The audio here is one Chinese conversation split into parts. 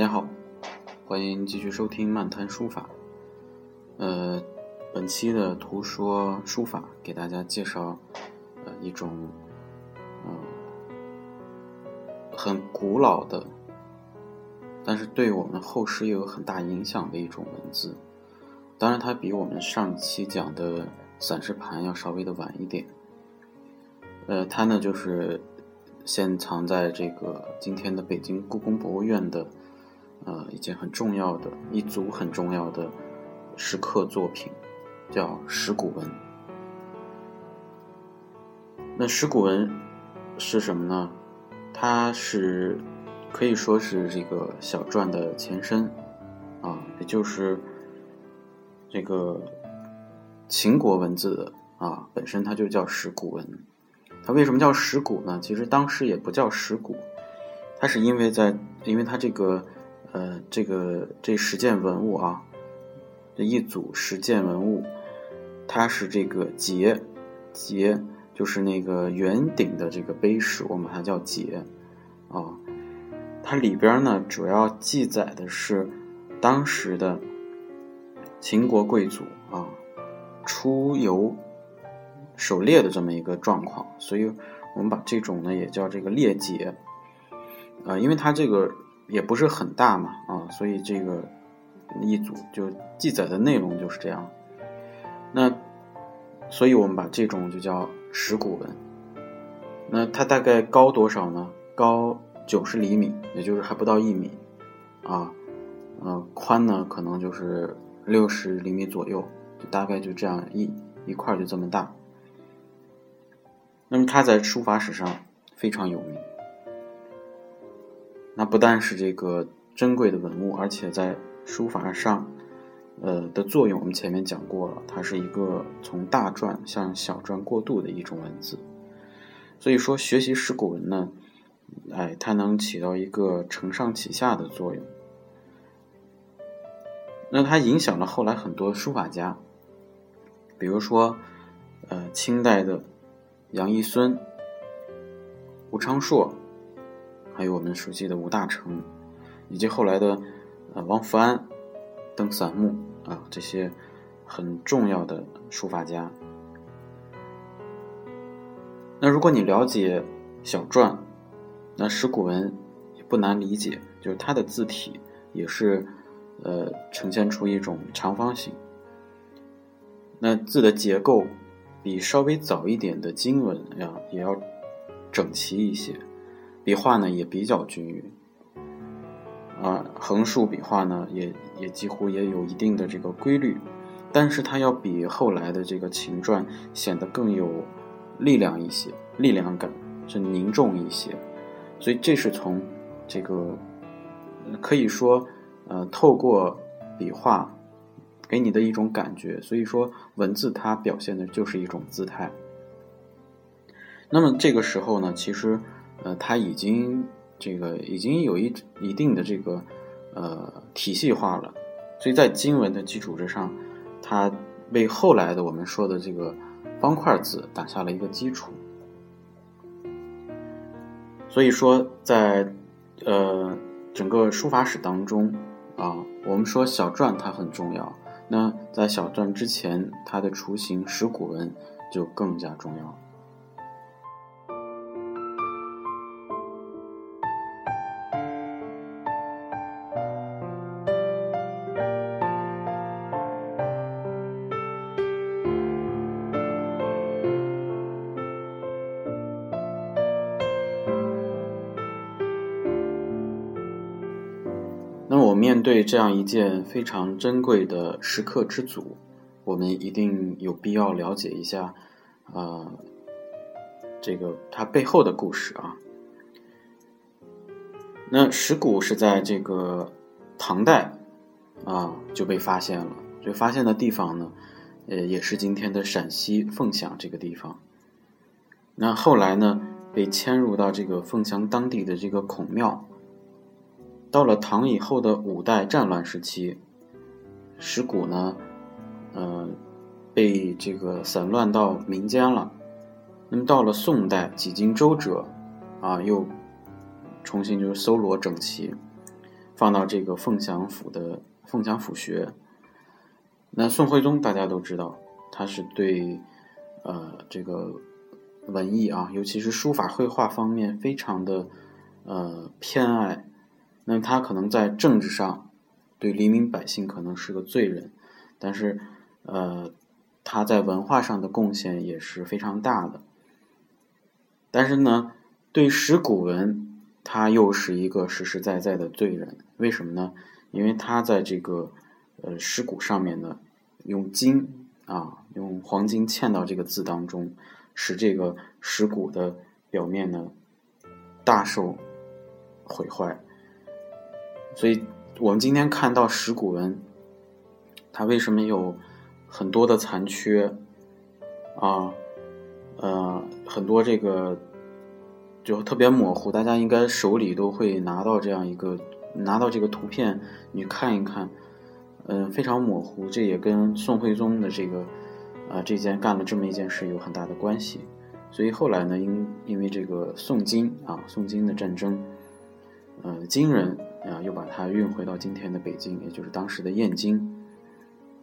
大家好，欢迎继续收听漫谈书法。呃，本期的图说书法给大家介绍呃一种嗯很古老的，但是对我们后世又有很大影响的一种文字。当然，它比我们上期讲的散氏盘要稍微的晚一点。呃，它呢就是现藏在这个今天的北京故宫博物院的。呃，一件很重要的一组很重要的石刻作品，叫石鼓文。那石鼓文是什么呢？它是可以说是这个小篆的前身啊，也就是这个秦国文字的啊，本身它就叫石鼓文。它为什么叫石鼓呢？其实当时也不叫石鼓，它是因为在因为它这个。呃，这个这十件文物啊，这一组十件文物，它是这个节节，就是那个圆顶的这个碑石，我们把它叫节啊。它里边呢，主要记载的是当时的秦国贵族啊出游狩猎的这么一个状况，所以我们把这种呢也叫这个猎节啊，因为它这个。也不是很大嘛，啊，所以这个一组就记载的内容就是这样。那，所以我们把这种就叫石鼓文。那它大概高多少呢？高九十厘米，也就是还不到一米，啊，呃，宽呢可能就是六十厘米左右，就大概就这样一一块就这么大。那么它在书法史上非常有名。那不但是这个珍贵的文物，而且在书法上，呃的作用，我们前面讲过了，它是一个从大篆向小篆过渡的一种文字。所以说，学习石鼓文呢，哎，它能起到一个承上启下的作用。那它影响了后来很多书法家，比如说，呃，清代的杨一孙、吴昌硕。还有我们熟悉的吴大成，以及后来的呃王福安、邓散木啊这些很重要的书法家。那如果你了解小篆，那石鼓文也不难理解，就是它的字体也是呃呈现出一种长方形。那字的结构比稍微早一点的金文呀也要整齐一些。笔画呢也比较均匀，啊，横竖笔画呢也也几乎也有一定的这个规律，但是它要比后来的这个秦篆显得更有力量一些，力量感是凝重一些，所以这是从这个可以说呃透过笔画给你的一种感觉，所以说文字它表现的就是一种姿态。那么这个时候呢，其实。呃，它已经这个已经有一一定的这个呃体系化了，所以在经文的基础之上，它为后来的我们说的这个方块字打下了一个基础。所以说，在呃整个书法史当中啊，我们说小篆它很重要，那在小篆之前，它的雏形石鼓文就更加重要。面对这样一件非常珍贵的石刻之祖，我们一定有必要了解一下，呃，这个它背后的故事啊。那石鼓是在这个唐代啊就被发现了，就发现的地方呢，呃，也是今天的陕西凤翔这个地方。那后来呢，被迁入到这个凤翔当地的这个孔庙。到了唐以后的五代战乱时期，石鼓呢，呃，被这个散乱到民间了。那么到了宋代，几经周折，啊，又重新就是搜罗整齐，放到这个凤翔府的凤翔府学。那宋徽宗大家都知道，他是对呃这个文艺啊，尤其是书法绘画方面非常的呃偏爱。那他可能在政治上对黎民百姓可能是个罪人，但是呃他在文化上的贡献也是非常大的。但是呢，对石古文，他又是一个实实在在的罪人。为什么呢？因为他在这个呃石鼓上面呢，用金啊，用黄金嵌到这个字当中，使这个石鼓的表面呢大受毁坏。所以我们今天看到石鼓文，它为什么有很多的残缺啊？呃，很多这个就特别模糊，大家应该手里都会拿到这样一个拿到这个图片，你看一看，嗯，非常模糊。这也跟宋徽宗的这个啊这件干了这么一件事有很大的关系。所以后来呢，因因为这个宋金啊宋金的战争，呃，金人啊又把它运回到今天的北京，也就是当时的燕京。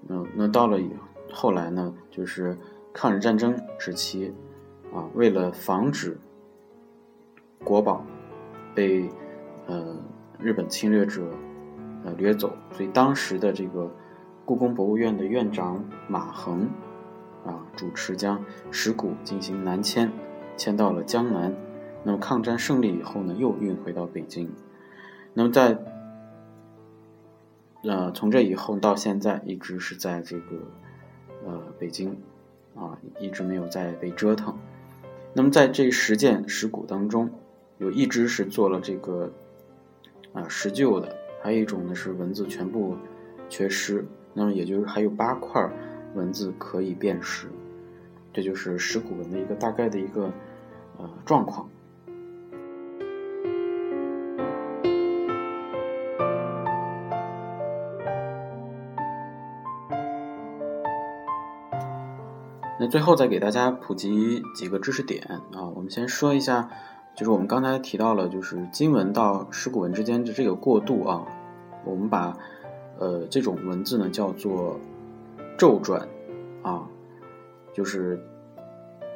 嗯，那到了以后来呢，就是抗日战争时期。啊，为了防止国宝被呃日本侵略者呃掠走，所以当时的这个故宫博物院的院长马衡啊主持将石鼓进行南迁，迁到了江南。那么抗战胜利以后呢，又运回到北京。那么在呃从这以后到现在，一直是在这个呃北京啊，一直没有再被折腾。那么在这十件石鼓当中，有一只是做了这个啊石臼的，还有一种呢是文字全部缺失。那么也就是还有八块文字可以辨识，这就是石鼓文的一个大概的一个呃状况。那最后再给大家普及几个知识点啊，我们先说一下，就是我们刚才提到了，就是金文到石鼓文之间的这个过渡啊，我们把呃这种文字呢叫做骤转啊，就是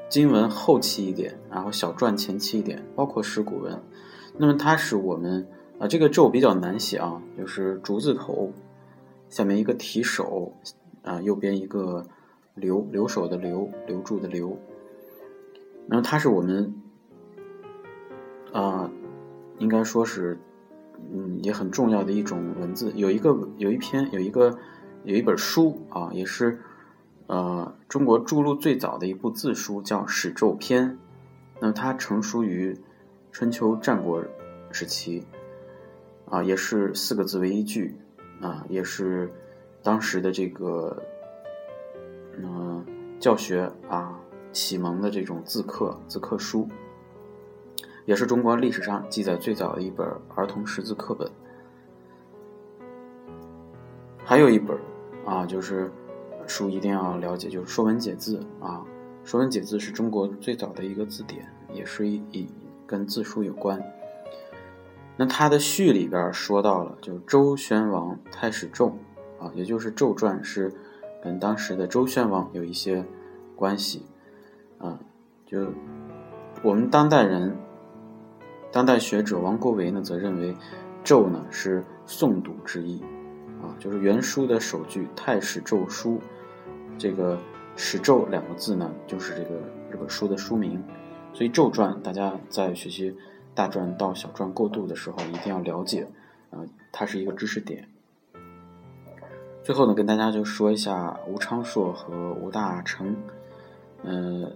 金文后期一点，然后小篆前期一点，包括石鼓文。那么它是我们啊这个骤比较难写啊，就是竹字头下面一个提手啊，右边一个。留留守的留，留住的留，然后它是我们啊，应该说是嗯也很重要的一种文字。有一个有一篇有一个有一本书啊，也是呃中国著录最早的一部字书，叫《史咒篇》。那么它成书于春秋战国时期啊，也是四个字为一句啊，也是当时的这个。嗯，教学啊，启蒙的这种字刻字刻书，也是中国历史上记载最早的一本儿童识字课本。还有一本啊，就是书一定要了解，就是《说文解字》啊，《说文解字》是中国最早的一个字典，也是一一跟字书有关。那它的序里边说到了，就周宣王太史胄啊，也就是胄传是。跟当时的周宣王有一些关系，啊，就我们当代人，当代学者王国维呢，则认为“咒”呢是诵读之意，啊，就是原书的首句“太史咒书”，这个“史咒”两个字呢，就是这个这本书的书名。所以《咒传》，大家在学习大篆到小篆过渡的时候，一定要了解，啊，它是一个知识点。最后呢，跟大家就说一下吴昌硕和吴大成。嗯，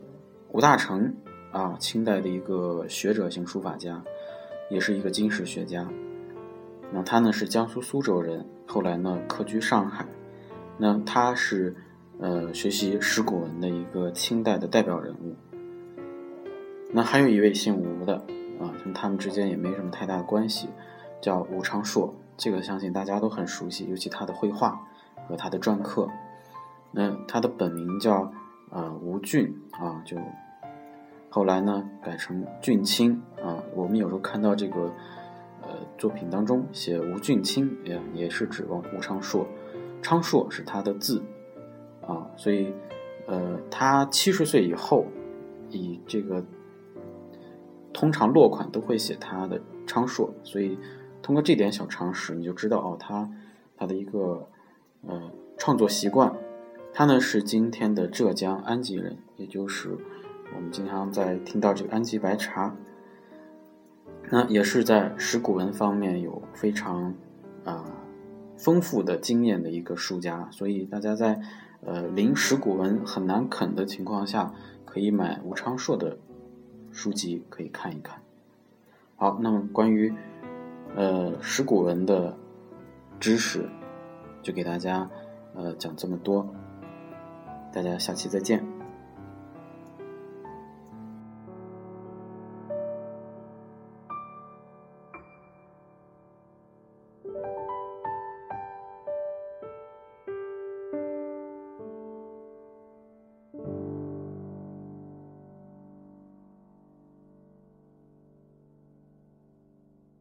吴大成啊，清代的一个学者型书法家，也是一个经史学家。那他呢是江苏苏州人，后来呢客居上海。那他是呃学习石鼓文的一个清代的代表人物。那还有一位姓吴的啊，跟他们之间也没什么太大的关系，叫吴昌硕。这个相信大家都很熟悉，尤其他的绘画。和他的篆刻，那他的本名叫呃吴俊啊，就后来呢改成俊卿啊。我们有时候看到这个呃作品当中写吴俊卿，也也是指吴吴昌硕，昌硕是他的字啊，所以呃他七十岁以后，以这个通常落款都会写他的昌硕，所以通过这点小常识，你就知道哦，他他的一个呃创作习惯。他呢是今天的浙江安吉人，也就是我们经常在听到这个安吉白茶。那也是在石鼓文方面有非常啊丰富的经验的一个书家，所以大家在呃临石鼓文很难啃的情况下，可以买吴昌硕的书籍可以看一看。好，那么关于呃石鼓文的知识，就给大家呃讲这么多。大家下期再见。